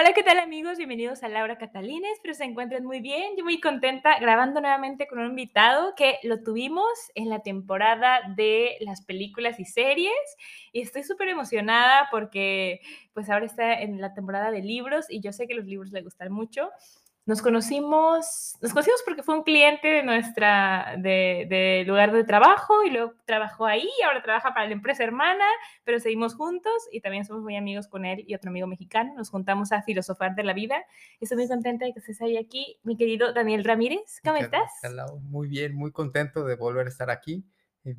Hola, ¿qué tal amigos? Bienvenidos a Laura Catalina. Espero se encuentren muy bien. Yo muy contenta grabando nuevamente con un invitado que lo tuvimos en la temporada de las películas y series y estoy súper emocionada porque pues ahora está en la temporada de libros y yo sé que los libros le gustan mucho. Nos conocimos, nos conocimos porque fue un cliente de nuestra, de, lugar de trabajo y luego trabajó ahí, ahora trabaja para la empresa hermana, pero seguimos juntos y también somos muy amigos con él y otro amigo mexicano. Nos juntamos a filosofar de la vida. Estoy muy contenta de que estés ahí aquí, mi querido Daniel Ramírez. ¿Cómo estás? Muy bien, muy contento de volver a estar aquí. Eh,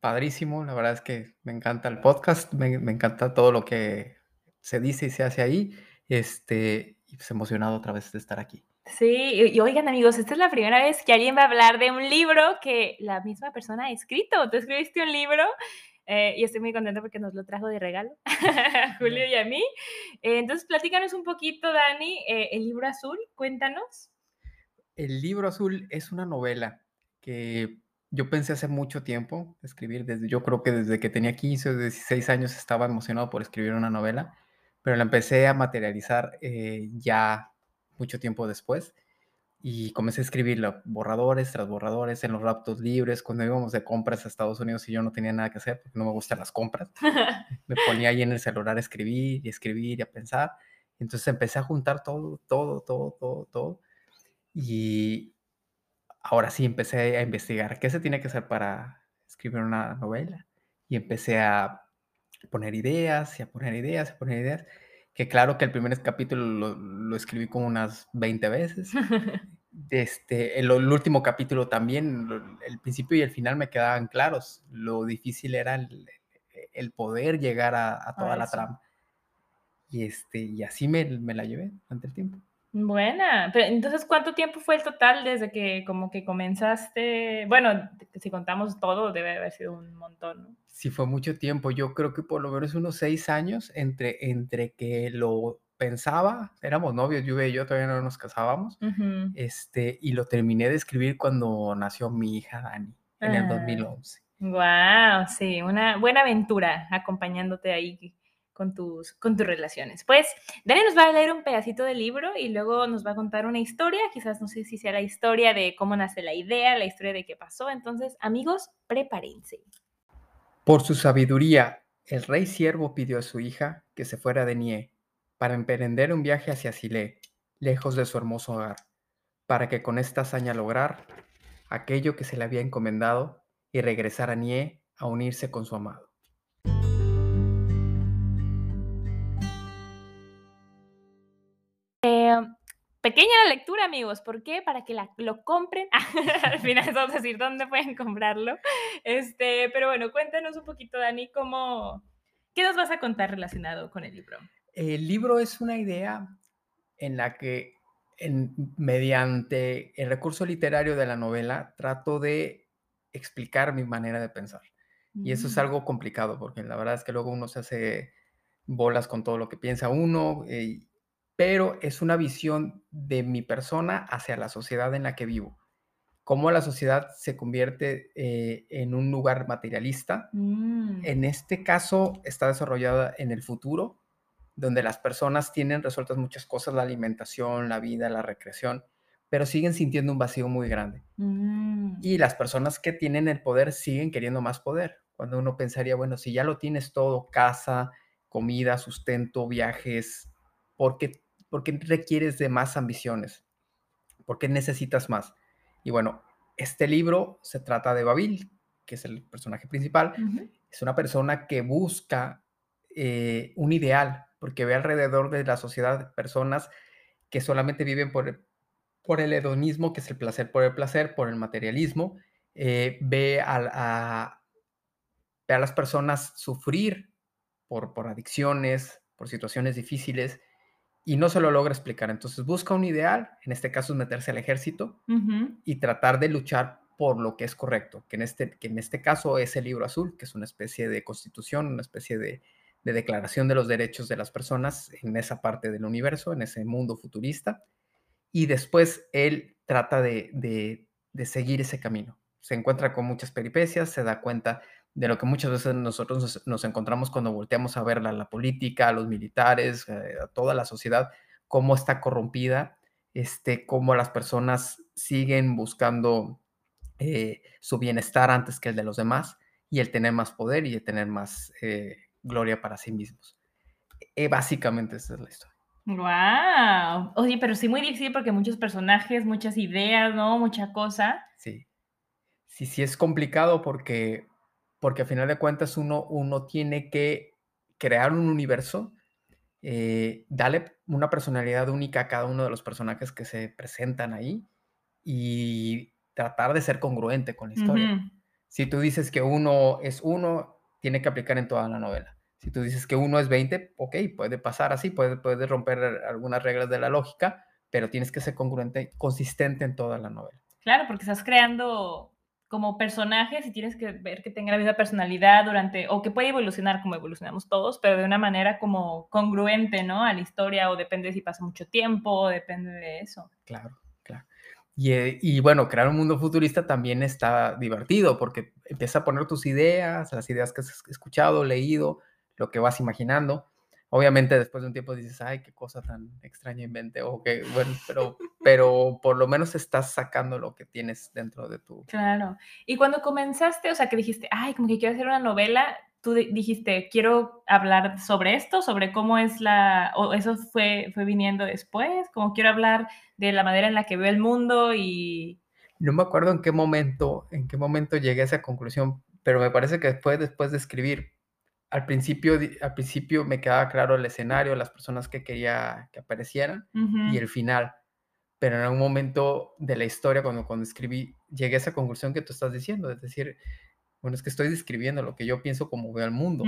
padrísimo, la verdad es que me encanta el podcast, me, me encanta todo lo que se dice y se hace ahí. Este, pues emocionado otra vez de estar aquí. Sí, y, oigan amigos, esta es la primera vez que alguien va a hablar de un libro que la misma persona ha escrito. Tú escribiste un libro eh, y estoy muy contenta porque nos lo trajo de regalo a Julio y a mí. Eh, entonces, platícanos un poquito, Dani, eh, el libro azul, cuéntanos. El libro azul es una novela que yo pensé hace mucho tiempo escribir, desde, yo creo que desde que tenía 15 o 16 años estaba emocionado por escribir una novela pero la empecé a materializar eh, ya mucho tiempo después y comencé a escribirlo, borradores tras borradores en los raptos libres, cuando íbamos de compras a Estados Unidos y yo no tenía nada que hacer porque no me gustan las compras, me ponía ahí en el celular a escribir y escribir y a pensar. Entonces empecé a juntar todo, todo, todo, todo, todo. Y ahora sí empecé a investigar qué se tiene que hacer para escribir una novela. Y empecé a poner ideas y a poner ideas y a poner ideas. Que claro que el primer capítulo lo, escribí como unas 20 veces. Este, el, último capítulo también, el principio y el final me quedaban claros. Lo difícil era el, poder llegar a, toda la trama. Y, este, y así me, me la llevé durante el tiempo. Buena, pero entonces, ¿cuánto tiempo fue el total desde que como que comenzaste? Bueno, si contamos todo, debe haber sido un montón, ¿no? Sí, fue mucho tiempo. Yo creo que por lo menos unos seis años entre, entre que lo pensaba, éramos novios, yo y yo todavía no nos casábamos, este, y lo terminé de escribir cuando nació mi hija Dani, en el 2011. Wow, sí, una buena aventura acompañándote ahí con tus, con tus relaciones. Pues Dani nos va a leer un pedacito del libro y luego nos va a contar una historia, quizás no sé si sea la historia de cómo nace la idea, la historia de qué pasó. Entonces, amigos, prepárense. Por su sabiduría, el rey siervo pidió a su hija que se fuera de Nie para emprender un viaje hacia Silé, lejos de su hermoso hogar, para que con esta hazaña lograr aquello que se le había encomendado y regresar a Nie a unirse con su amado. Pequeña la lectura, amigos. ¿Por qué? Para que lo compren. Al final vamos a decir dónde pueden comprarlo. Este, pero bueno, cuéntanos un poquito, Dani, cómo, ¿qué nos vas a contar relacionado con el libro? El libro es una idea en la que mediante el recurso literario de la novela trato de explicar mi manera de pensar. Y eso es mm. algo complicado porque la verdad es que luego uno se hace bolas con todo lo que piensa uno eh, pero es una visión de mi persona hacia la sociedad en la que vivo. Cómo la sociedad se convierte eh, en un lugar materialista. Mm. En este caso está desarrollada en el futuro, donde las personas tienen resueltas muchas cosas, la alimentación, la vida, la recreación, pero siguen sintiendo un vacío muy grande. Mm. Y las personas que tienen el poder siguen queriendo más poder. Cuando uno pensaría, bueno, si ya lo tienes todo, casa, comida, sustento, viajes, ¿por qué ¿Por qué requieres de más ambiciones? ¿Por qué necesitas más? Y bueno, este libro se trata de Babil, que es el personaje principal. Es una persona que busca eh, un ideal, porque ve alrededor de la sociedad personas que solamente viven por, por el hedonismo, que es el placer por el placer, por el materialismo. Eh, ve, a, ve a las personas sufrir por, por adicciones, por situaciones difíciles, y no se lo logra explicar. Entonces busca un ideal, en este caso es meterse al ejército y tratar de luchar por lo que es correcto, que en, este, que en este caso es el libro azul, que es una especie de constitución, una especie de, declaración de los derechos de las personas en esa parte del universo, en ese mundo futurista. Y después él trata de, de seguir ese camino. Se encuentra con muchas peripecias, se da cuenta de lo que muchas veces nosotros nos, encontramos cuando volteamos a ver la, la política, a los militares, eh, a toda la sociedad, cómo está corrompida, este, cómo las personas siguen buscando eh, su bienestar antes que el de los demás y el tener más poder y el tener más eh, gloria para sí mismos. básicamente esa es la historia. Wow. Oye, pero sí muy difícil porque muchos personajes, muchas ideas, ¿no? Mucha cosa. Sí. Sí, sí es complicado porque porque a final de cuentas uno, uno tiene que crear un universo, eh, darle una personalidad única a cada uno de los personajes que se presentan ahí y tratar de ser congruente con la historia. Si tú dices que uno es uno, tiene que aplicar en toda la novela. Si tú dices que uno es 20, ok, puede pasar así, puede, puede romper algunas reglas de la lógica, pero tienes que ser congruente, consistente en toda la novela. Claro, porque estás creando como personajes y tienes que ver que tenga la misma personalidad durante, o que puede evolucionar como evolucionamos todos, pero de una manera como congruente, ¿no? A la historia, o depende si pasa mucho tiempo, depende de eso. Claro, claro. Y, eh, y, bueno, crear un mundo futurista también está divertido porque empieza a poner tus ideas, las ideas que has escuchado, leído, lo que vas imaginando obviamente después de un tiempo dices, ay, qué cosa tan extraña inventé, o que, bueno, pero, pero por lo menos estás sacando lo que tienes dentro de tu... Claro. Y cuando comenzaste, o sea, que dijiste, ay, como que quiero hacer una novela, tú dijiste, quiero hablar sobre esto, sobre cómo es la, o eso fue, fue viniendo después, como quiero hablar de la manera en la que veo el mundo y... No me acuerdo en qué momento, en qué momento llegué a esa conclusión, pero me parece que después, después de escribir, al principio, al principio me quedaba claro el escenario, las personas que quería que aparecieran y el final. Pero en algún momento de la historia, cuando, cuando escribí, llegué a esa conclusión que tú estás diciendo, es decir, bueno, es que estoy describiendo lo que yo pienso como veo el mundo.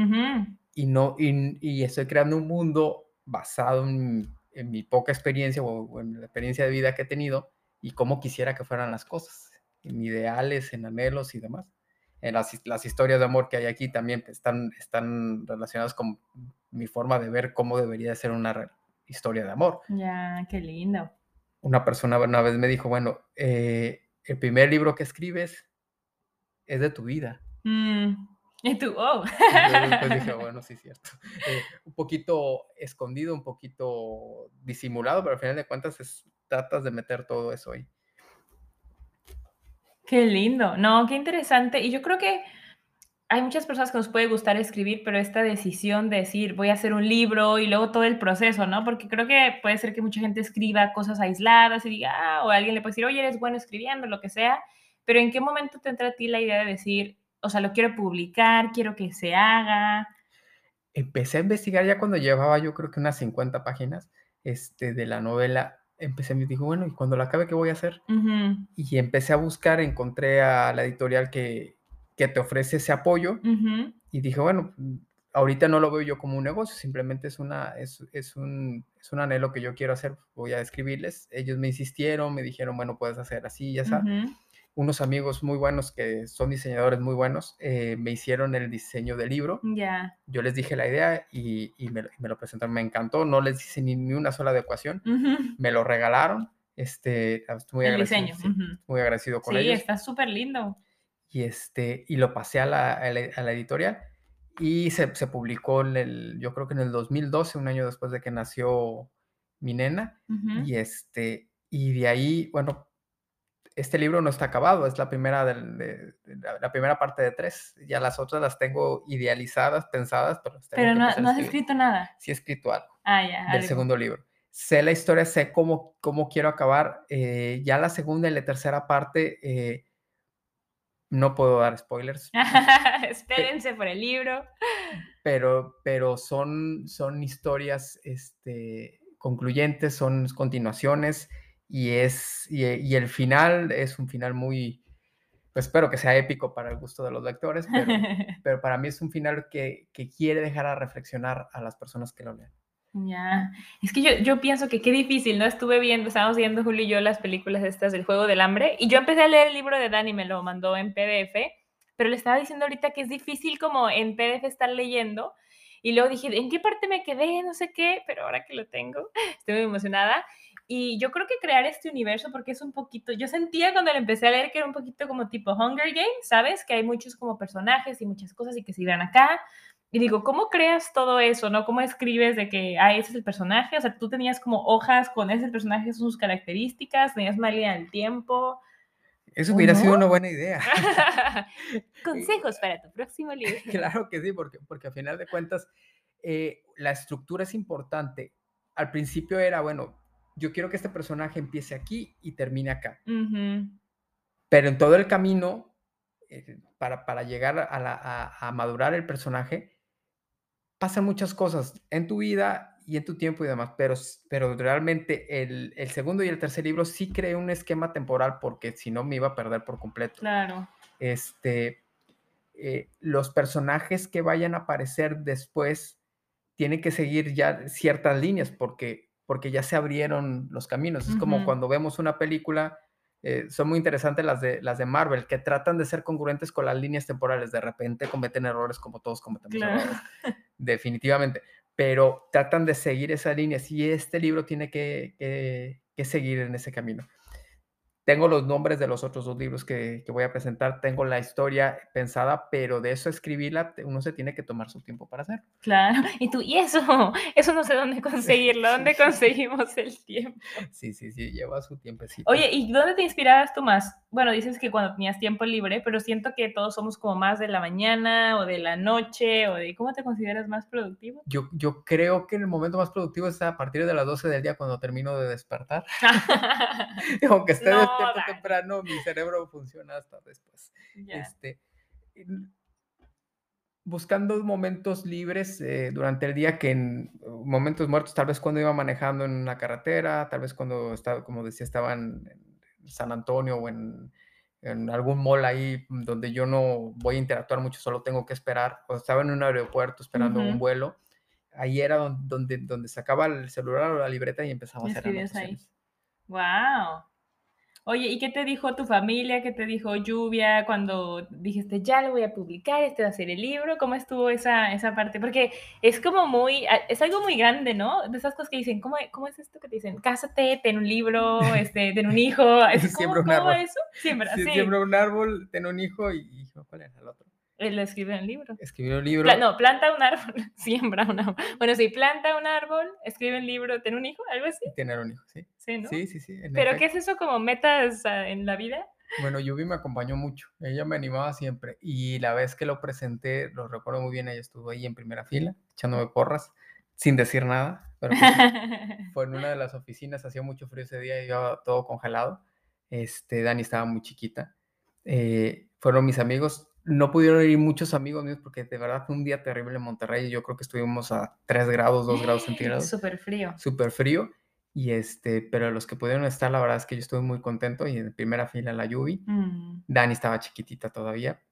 Y, no, y, estoy creando un mundo basado en, mi poca experiencia o, en la experiencia de vida que he tenido y cómo quisiera que fueran las cosas, en ideales, en anhelos y demás en las, las, historias de amor que hay aquí también están, están relacionadas con mi forma de ver cómo debería ser una historia de amor. Ya, qué lindo. Una persona una vez me dijo, bueno, eh, el primer libro que escribes es de tu vida. Mm, y tú, oh. después dije, bueno, sí, cierto. Eh, un poquito escondido, un poquito disimulado, pero al final de cuentas es, tratas de meter todo eso ahí. Qué lindo, no, qué interesante. Y yo creo que hay muchas personas que nos puede gustar escribir, pero esta decisión de decir voy a hacer un libro y luego todo el proceso, ¿no? Porque creo que puede ser que mucha gente escriba cosas aisladas y diga, ah, o alguien le puede decir, oye, eres bueno escribiendo, lo que sea, pero ¿en qué momento te entra a ti la idea de decir, o sea, lo quiero publicar, quiero que se haga? Empecé a investigar ya cuando llevaba yo creo que unas 50 páginas este, de la novela empecé, me dijo, bueno, ¿y cuando la acabe qué voy a hacer? Y empecé a buscar, encontré a la editorial que, que te ofrece ese apoyo y dije, bueno, ahorita no lo veo yo como un negocio, simplemente es, una, es, es, un, es un anhelo que yo quiero hacer, voy a escribirles. Ellos me insistieron, me dijeron, bueno, puedes hacer así, ya sabes unos amigos muy buenos que son diseñadores muy buenos eh, me hicieron el diseño del libro. Ya. Yo les dije la idea y, me, lo presentaron. Me encantó, no les hice ni, una sola adecuación. Me lo regalaron. Este, muy el diseño. Muy agradecido con ellos. Sí, está súper lindo. Y, este, y lo pasé a la, a la, editorial y se, se, publicó en el, yo creo que en el 2012, un año después de que nació mi nena. Y, este, y de ahí, bueno, este libro no está acabado, es la primera, de, la, primera parte de tres. Ya las otras las tengo idealizadas, pensadas, pero... Pero no, no has escrito nada. Sí he escrito algo. Ah, ya. Del segundo libro. Sé la historia, sé cómo, cómo quiero acabar. Eh, ya la segunda y la tercera parte, eh, no puedo dar spoilers. Espérense por el libro. Pero, pero son, son historias este, concluyentes, son continuaciones y es y, el final es un final muy pues espero que sea épico para el gusto de los lectores, pero, pero para mí es un final que, que, quiere dejar a reflexionar a las personas que lo lean. Ya, es que yo, yo pienso que qué difícil, ¿no? Estuve viendo, estábamos viendo Julio y yo las películas estas del Juego del Hambre y yo empecé a leer el libro de Dani, me lo mandó en PDF, pero le estaba diciendo ahorita que es difícil como en PDF estar leyendo y luego dije, ¿en qué parte me quedé? No sé qué, pero ahora que lo tengo, estoy muy emocionada. Y yo creo que crear este universo, porque es un poquito, yo sentía cuando lo empecé a leer que era un poquito como tipo Hunger Games, ¿sabes? Que hay muchos como personajes y muchas cosas y que se iban acá. Y digo, ¿cómo creas todo eso, no? ¿Cómo escribes de que, ah, ese es el personaje? O sea, tú tenías como hojas con ese personaje, sus características, tenías una línea del tiempo. Eso hubiera sido una buena idea. Consejos para tu próximo libro. claro que sí, porque, porque a final de cuentas, eh, la estructura es importante. Al principio era, bueno, yo quiero que este personaje empiece aquí y termine acá. Pero en todo el camino, eh, para, para, llegar a, a, madurar el personaje, pasan muchas cosas en tu vida y en tu tiempo y demás, pero, pero realmente el, el segundo y el tercer libro sí creé un esquema temporal porque si no me iba a perder por completo. Claro. Este, eh, los personajes que vayan a aparecer después tienen que seguir ya ciertas líneas porque porque ya se abrieron los caminos. Es como cuando vemos una película, eh, son muy interesantes las de, las de Marvel, que tratan de ser congruentes con las líneas temporales. De repente cometen errores como todos cometemos errores, definitivamente, pero tratan de seguir esa línea. Y este libro tiene que seguir en ese camino. Tengo los nombres de los otros dos libros que, voy a presentar, tengo la historia pensada, pero de eso escribirla uno se tiene que tomar su tiempo para hacer. Claro, y tú, y eso, eso no sé dónde conseguirlo, ¿dónde conseguimos el tiempo? Sí, sí, sí, lleva su tiempecito. Oye, ¿y dónde te inspirabas tú más? Bueno, dices que cuando tenías tiempo libre, pero siento que todos somos como más de la mañana o de la noche o de cómo te consideras más productivo. Yo, yo creo que el momento más productivo es a partir de las 12 del día cuando termino de despertar. Aunque esté temprano, mi cerebro funciona hasta después. Este, buscando momentos libres eh, durante el día que en uh, momentos muertos, tal vez cuando iba manejando en una carretera, tal vez cuando estaba, como decía, estaba en, San Antonio o en, algún mall ahí donde yo no voy a interactuar mucho, solo tengo que esperar, o estaba en un aeropuerto esperando un vuelo, ahí era donde, donde, sacaba el celular o la libreta y empezaba a hacer anotaciones. Wow. Oye, ¿y qué te dijo tu familia? ¿Qué te dijo Lluvia cuando dijiste, ya lo voy a publicar, este va a ser el libro? ¿Cómo estuvo esa, esa parte? Porque es como muy, es algo muy grande, ¿no? De esas cosas que dicen, ¿cómo, cómo es esto que te dicen? Cásate, ten un libro, este, ten un hijo. Es, siembra un árbol. eso? Siembra, sí, Siembra un árbol, ten un hijo y, ¿cuál era el otro? Él escribe el libro. Escribió un libro. no, planta un árbol, siembra un árbol. Bueno, sí, planta un árbol, escribe un libro, tener un hijo, algo así. Tener un hijo, sí. Sí, ¿no? Sí, sí, sí. ¿Pero qué es eso como metas en la vida? Bueno, Yubi me acompañó mucho. Ella me animaba siempre. Y la vez que lo presenté, lo recuerdo muy bien, ella estuvo ahí en primera fila, echándome porras, sin decir nada. Pero pues, fue en una de las oficinas, hacía mucho frío ese día y yo todo congelado. Este, Dani estaba muy chiquita. Eh, fueron mis amigos, no pudieron ir muchos amigos míos porque de verdad fue un día terrible en Monterrey. Yo creo que estuvimos a 3 grados, 2 grados centígrados. Súper frío. Súper frío. Y este, pero los que pudieron estar, la verdad es que yo estuve muy contento y en primera fila la Yubi. Mm. Dani estaba chiquitita todavía.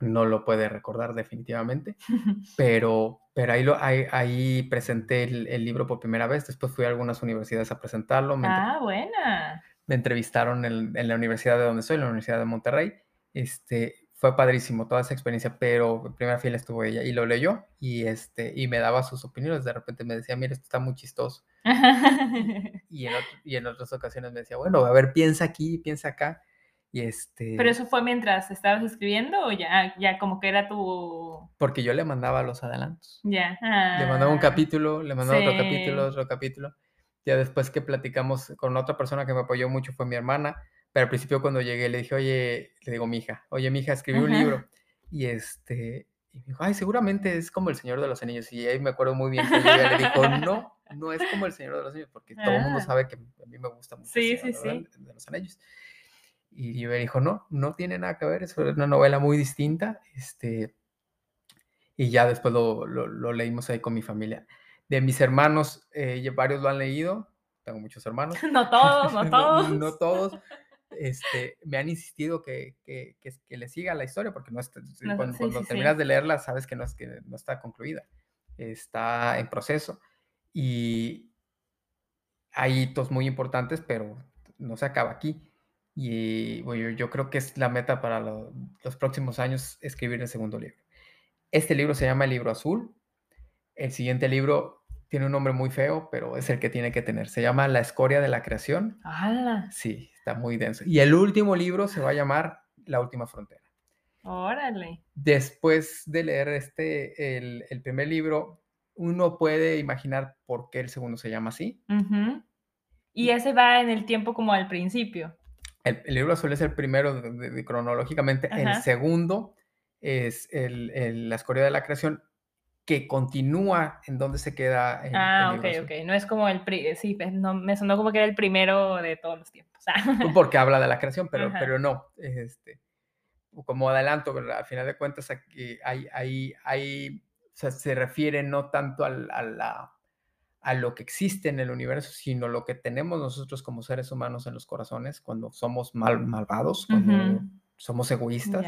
No lo puede recordar definitivamente. pero, pero ahí, lo, ahí, presenté el, libro por primera vez. Después fui a algunas universidades a presentarlo. ah, buena. Me entrevistaron en, en la universidad de donde soy, la Universidad de Monterrey. Este, fue padrísimo toda esa experiencia, pero en primera fila estuvo ella y lo leyó y, este, y me daba sus opiniones. De repente me decía, mira, esto está muy chistoso. y, en y en otras ocasiones me decía, bueno, a ver, piensa aquí, piensa acá. Y este... ¿Pero eso fue mientras estabas escribiendo o ya, ya como que era tu...? Porque yo le mandaba los adelantos. Ya. Le mandaba un ah, capítulo, le mandaba otro capítulo, otro capítulo. Ya después que platicamos con otra persona que me apoyó mucho fue mi hermana pero al principio cuando llegué le dije, oye, le digo mi hija, oye, mi hija, escribí un libro. Y este, y me dijo, ay, seguramente es como El Señor de los Anillos. Y ahí me acuerdo muy bien que ella le dijo, no, no es como El Señor de los Anillos, porque todo el mundo ah. sabe que a mí me gusta mucho sí, sí, sí. de los Anillos. Y yo me dijo, no, no tiene nada que ver, es una novela muy distinta. Este, y ya después lo, lo, leímos ahí con mi familia. De mis hermanos, eh, varios lo han leído, tengo muchos hermanos. no todos, no todos. no, todos, este, me han insistido que, que, que, le siga la historia, porque no está, No, cuando, sí, cuando sí, sí. terminas de leerla sabes que no, es, que no está concluida, está en proceso. Y hay hitos muy importantes, pero no se acaba aquí. Y bueno, yo creo que es la meta para lo- los próximos años escribir el segundo libro. Este libro se llama El libro azul. El siguiente libro tiene un nombre muy feo, pero es el que tiene que tener. Se llama La escoria de la creación. ¡Hala! Sí, está muy denso. Y el último libro se va a llamar La última frontera. Órale. Después de leer este, el, el primer libro, uno puede imaginar por qué el segundo se llama así. Ujú. Y ese va en el tiempo como al principio. El, el libro azul es el primero de- de- de- cronológicamente. El segundo es el, el- la escoria de la creación, que continúa en donde se queda el Ah, ok, libro azul. ok. No es como el... pri- Sí, pues, no, me sonó como que era el primero de todos los tiempos. Ah, Porque habla de la creación, pero, Ajá. pero no. Este, como adelanto, al final de cuentas, aquí hay, hay, hay, o sea, se refiere no tanto al- a, la, a lo que existe en el universo, sino lo que tenemos nosotros como seres humanos en los corazones cuando somos mal, malvados, cuando somos egoístas.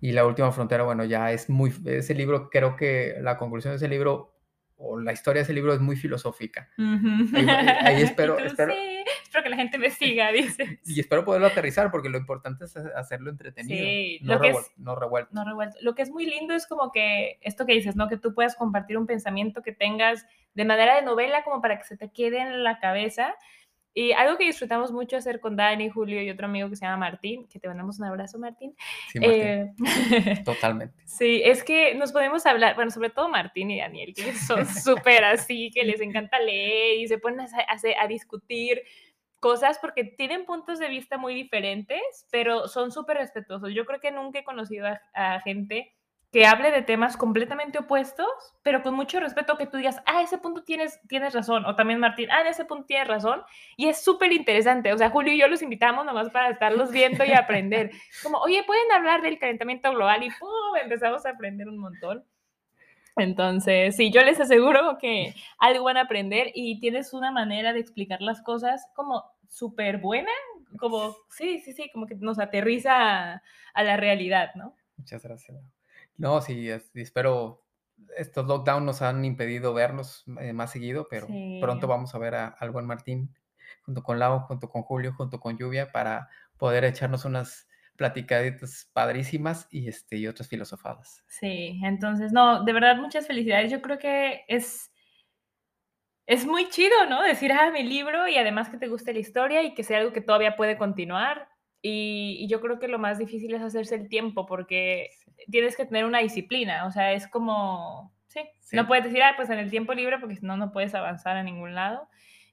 Y la última frontera, bueno, ya es muy, ese libro, creo que la conclusión de ese libro, o la historia de ese libro es muy filosófica. Ujú. Ahí- ahí Y espero- tú, espero- "Sí, espero que la gente me siga, dices. Y espero poderlo aterrizar, porque lo importante es ha- hacerlo entretenido, Sí, no, lo que revuel- es- no revuelto. No revuelto. Lo que es muy lindo es como que esto que dices, ¿no? Que tú puedas compartir un pensamiento que tengas de manera de novela como para que se te quede en la cabeza. Y algo que disfrutamos mucho hacer con Dani, Julio y otro amigo que se llama Martín, que te mandamos un abrazo, Martín. Sí, Martín, Eh, totalmente. sí, es que nos podemos hablar, bueno, sobre todo Martín y Daniel, que son súper así, que les encanta leer y se ponen a, hacer- a discutir cosas porque tienen puntos de vista muy diferentes, pero son súper respetuosos. Yo creo que nunca he conocido a, a gente que hable de temas completamente opuestos, pero con mucho respeto que tú digas, ah, ese punto tienes, tienes razón, o también Martín, ah, en ese punto tienes razón, y es súper interesante. O sea, Julio y yo los invitamos nomás para estarlos viendo y aprender. Como, oye, pueden hablar del calentamiento global y ¡pum! empezamos a aprender un montón. Entonces, sí, yo les aseguro que algo van a aprender y tienes una manera de explicar las cosas como súper buena, como, sí, sí, sí, como que nos aterriza a, a la realidad, ¿no? Muchas gracias. No, sí, es- espero. Estos lockdowns nos han impedido vernos eh, más seguido, pero Sí. pronto vamos a ver a, al buen Martín junto con Lau, junto con Julio, junto con Lluvia, para poder echarnos unas platicaditas padrísimas y, este, y otras filosofadas. Sí, entonces, no, de verdad, muchas felicidades. Yo creo que es, es muy chido, ¿no? Decir, ah, mi libro y además que te guste la historia y que sea algo que todavía puede continuar. Y, y yo creo que lo más difícil es hacerse el tiempo porque Sí. Tienes que tener una disciplina, o sea, es como, sí, Sí. no puedes decir, ah, pues en el tiempo libre porque si no, no puedes avanzar a ningún lado.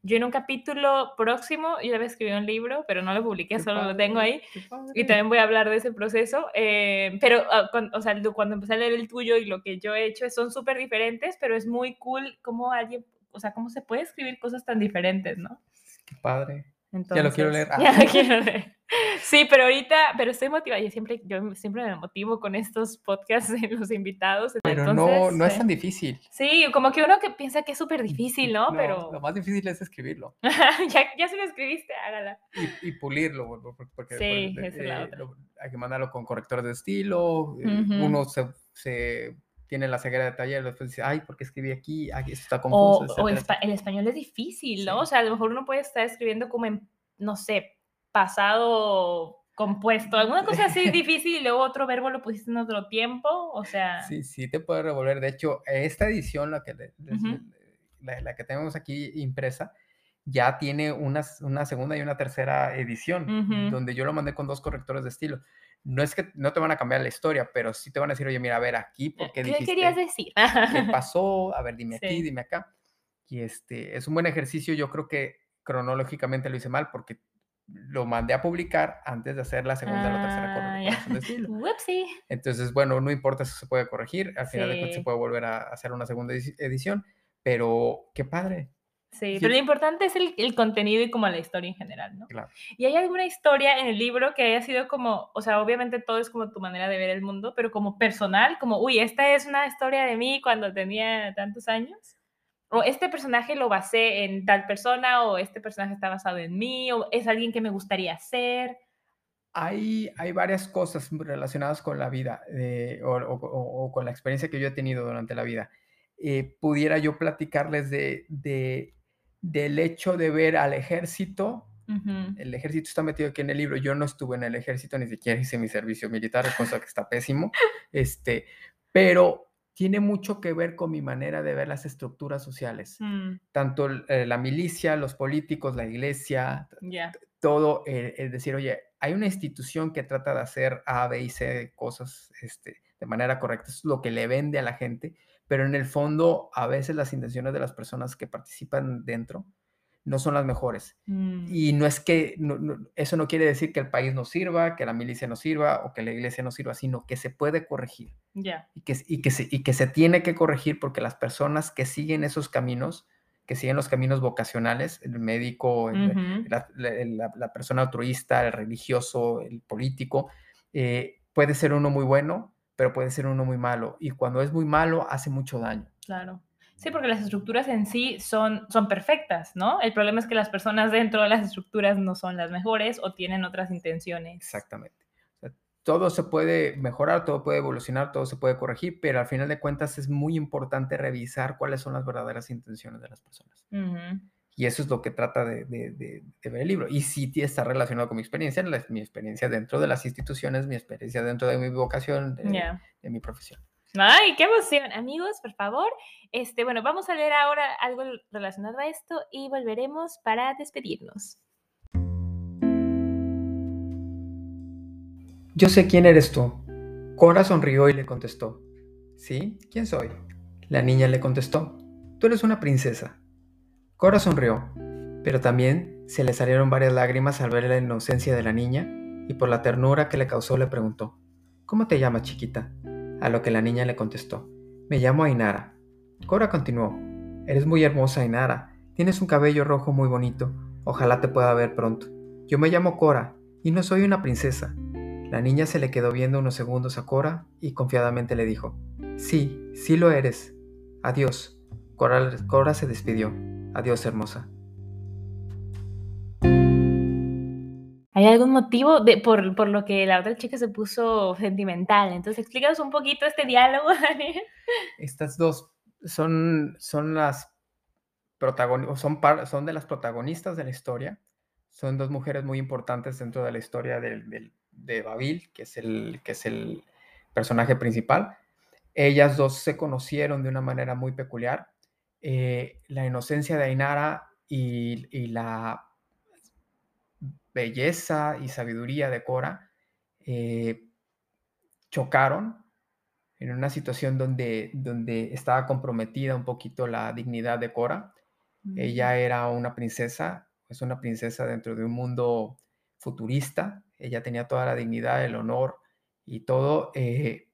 Yo en un capítulo próximo, yo había escrito un libro, pero no lo publiqué, Qué solo lo tengo padre, ahí. Y padre. también voy a hablar de ese proceso, eh, pero ah, o sea, cuando empecé a leer el tuyo y lo que yo he hecho son súper diferentes, pero es muy cool cómo alguien, o sea, cómo se puede escribir cosas tan diferentes, ¿no? Qué padre. Entonces, lo quiero leer. Ya Ah. lo quiero leer. Sí, pero ahorita, pero estoy motivada. Yo siempre, yo siempre me motivo con estos podcasts de los invitados. Pero no, entonces, no es eh, tan difícil. Sí, como que uno que piensa que es súper difícil, ¿no? Pero Lo más difícil es escribirlo ya, ya se lo escribiste, hágala. y, y pulirlo, por- por- porque Sí, eh, lo- hay que mandarlo con correctores de estilo. eh. Uno se, se tiene la ceguera de taller, después dice, ay, ¿por qué escribí aquí? Ay, esto está O, confuso. o etcétera, espa- el español es difícil, ¿no? Sí. O sea, a lo mejor uno puede estar escribiendo como en, no sé, pasado compuesto, alguna cosa así difícil y luego otro verbo lo pusiste en otro tiempo, o sea, Sí, sí te puede revolver. De hecho, esta edición, la que, les- Ujú. la, la que tenemos aquí impresa, ya tiene una, una segunda y una tercera edición, Ujú. donde yo lo mandé con dos correctores de estilo. No es que no te van a cambiar la historia, pero sí te van a decir, oye, mira, a ver, aquí, ¿por qué ¿qué dijiste? querías decir? ¿Qué pasó? A ver, dime aquí, Sí. dime acá. Y este, es un buen ejercicio. Yo creo que cronológicamente lo hice mal porque lo mandé a publicar antes de hacer la segunda o la tercera Ah, corrección. Entonces, bueno, no importa, eso se puede corregir. Al final de cuentas se Sí. puede volver a hacer una segunda edi- edición, pero qué padre. Sí, Sí. pero lo importante es el, el contenido y como la historia en general, ¿no? Claro. ¿Y hay alguna historia en el libro que haya sido como, o sea, obviamente todo es como tu manera de ver el mundo, pero como personal, como, uy, esta es una historia de mí cuando tenía tantos años? o este personaje lo basé en tal persona, o este personaje está basado en mí, o es alguien que me gustaría ser. Hay, hay varias cosas relacionadas con la vida eh, o, con la experiencia que yo he tenido durante la vida. Eh, pudiera yo platicarles de, de, del hecho de ver al ejército. El ejército está metido aquí en el libro. Yo no estuve en el ejército, ni siquiera hice mi servicio militar, cosa que está pésimo. Este, pero tiene mucho que ver con mi manera de ver las estructuras sociales. Mm. Tanto eh, la milicia, los políticos, la iglesia, todo, es eh, decir, oye, hay una institución que trata de hacer A, B y C cosas este, de manera correcta, es lo que le vende a la gente, pero en el fondo a veces las intenciones de las personas que participan dentro no son las mejores. Mm. Y no es que eso no quiere decir que el país no sirva, que la milicia no sirva o que la iglesia no sirva, sino que se puede corregir. Ya. Y, que, y, que se, y que se tiene que corregir porque las personas que siguen esos caminos, que siguen los caminos vocacionales, el médico, la, persona altruista, el religioso, el político, eh, puede ser uno muy bueno, pero puede ser uno muy malo. Y cuando es muy malo, hace mucho daño. Claro. Sí, porque las estructuras en sí son, son perfectas, ¿no? El problema es que las personas dentro de las estructuras no son las mejores o tienen otras intenciones. Exactamente. todo se puede mejorar, todo puede evolucionar, todo se puede corregir, pero al final de cuentas es muy importante revisar cuáles son las verdaderas intenciones de las personas. Y eso es lo que trata de, de, ver el libro. Y sí está relacionado con mi experiencia, mi experiencia dentro de las instituciones, mi experiencia dentro de mi vocación, de mi profesión. Ay, qué emoción. Amigos, por favor. Este, bueno, vamos a leer ahora algo relacionado a esto y volveremos para despedirnos. Yo sé quién eres tú. Cora sonrió y le contestó. ¿Sí? ¿Quién soy? La niña le contestó. Tú eres una princesa. Cora sonrió, pero también se le salieron varias lágrimas al ver la inocencia de la niña y por la ternura que le causó le preguntó. ¿Cómo te llamas, chiquita? a lo que la niña le contestó, me llamo Ainara. Cora continuó, eres muy hermosa Ainara, tienes un cabello rojo muy bonito, ojalá te pueda ver pronto. Yo me llamo Cora y no soy una princesa. La niña se le quedó viendo unos segundos a Cora y confiadamente le dijo, sí, sí lo eres. Adiós. Cora, Cora se despidió. Adiós, hermosa. ¿Hay algún motivo de, por, por, lo que la otra chica se puso sentimental? Entonces, explícanos un poquito este diálogo, Daniel. Estas dos son, son las protagonistas, son, son de las protagonistas de la historia. Son dos mujeres muy importantes dentro de la historia de, de Babil, que es, el, que es el personaje principal. Ellas dos se conocieron de una manera muy peculiar. Eh, la inocencia de Ainara y, y la belleza y sabiduría de Cora eh, chocaron en una situación donde, donde estaba comprometida un poquito la dignidad de Cora. Ella mm. era una princesa, es una princesa dentro de un mundo futurista. Ella tenía toda la dignidad, el honor y todo. Eh,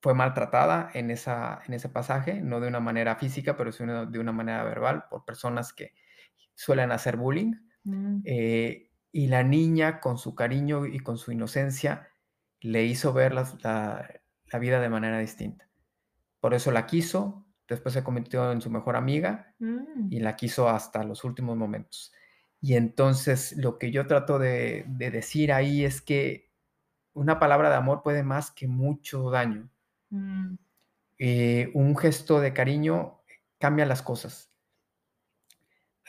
fue maltratada en, esa, en ese pasaje, no de una manera física, pero sino de una manera verbal por personas que suelen hacer bullying. Mm. Eh, y la niña, con su cariño y con su inocencia, le hizo ver la, vida de manera distinta. Por eso la quiso, después se convirtió en su mejor amiga mm. y la quiso hasta los últimos momentos. Y entonces lo que yo trato de, decir ahí es que una palabra de amor puede más que mucho daño. Mm. Eh, un gesto de cariño cambia las cosas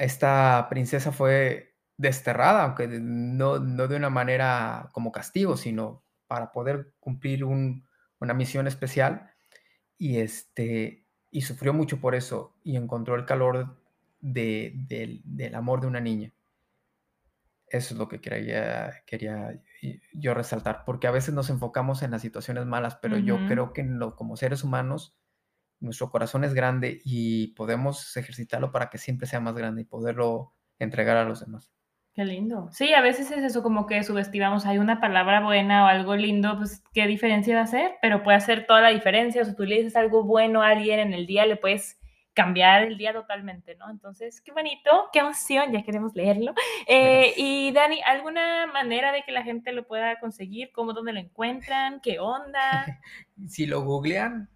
esta princesa fue desterrada, aunque no, no de una manera como castigo, sino para poder cumplir una misión especial. Y, este, y sufrió mucho por eso y encontró el calor del amor de una niña. Eso es lo que quería, quería yo resaltar, porque a veces nos enfocamos en las situaciones malas, pero yo creo que como seres humanos nuestro corazón es grande y podemos ejercitarlo para que siempre sea más grande y poderlo entregar a los demás. Qué lindo. Sí, a veces es eso como que subestimamos, hay una palabra buena o algo lindo, pues qué diferencia va a hacer, pero puede hacer toda la diferencia. O sea, tú le dices algo bueno a alguien en el día, le puedes cambiar el día totalmente, ¿no? Entonces, qué bonito, qué emoción, ya queremos leerlo. Eh, y Dani, ¿alguna manera de que la gente lo pueda conseguir? ¿Cómo, dónde lo encuentran? ¿Qué onda? si lo googlean,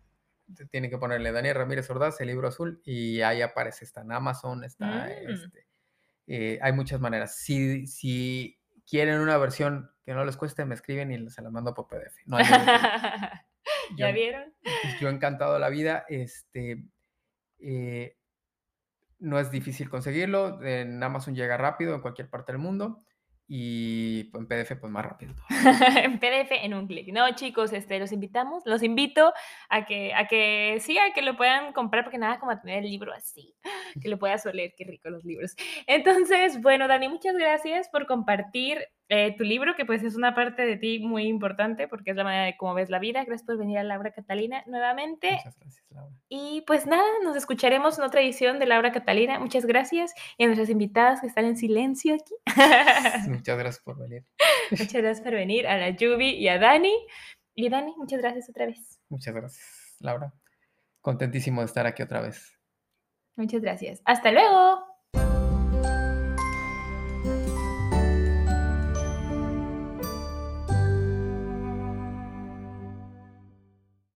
tienen que ponerle Daniel Ramírez Ordaz, el libro azul, y ahí aparece, está en Amazon, está, Mm. este, eh, hay muchas maneras. Si, si quieren una versión que no les cueste, me escriben y se las mando por PDF. No hay. ¿Ya Yo- vieron? yo encantado de la vida. Este, eh, no es difícil conseguirlo. En Amazon llega rápido en cualquier parte del mundo. Y pues, en PDF, pues más rápido. en PDF en un clic. No, chicos, este, los invitamos, los invito a que, a que sí, a que lo puedan comprar, porque nada como tener el libro así, que lo puedas oler, qué rico los libros. Entonces, bueno, Dani, muchas gracias por compartir eh, tu libro, que pues es una parte de ti muy importante, porque es la manera de cómo ves la vida. Gracias por venir a Laura Catalina nuevamente. Muchas gracias, Laura. Y pues nada, nos escucharemos en otra edición de Laura Catalina. Muchas gracias. Y a nuestras invitadas que están en silencio aquí. Muchas gracias por venir. muchas gracias por venir. A la Yubi y a Dani. Y Dani, muchas gracias otra vez. Muchas gracias, Laura. Contentísimo de estar aquí otra vez. Muchas gracias. Hasta luego.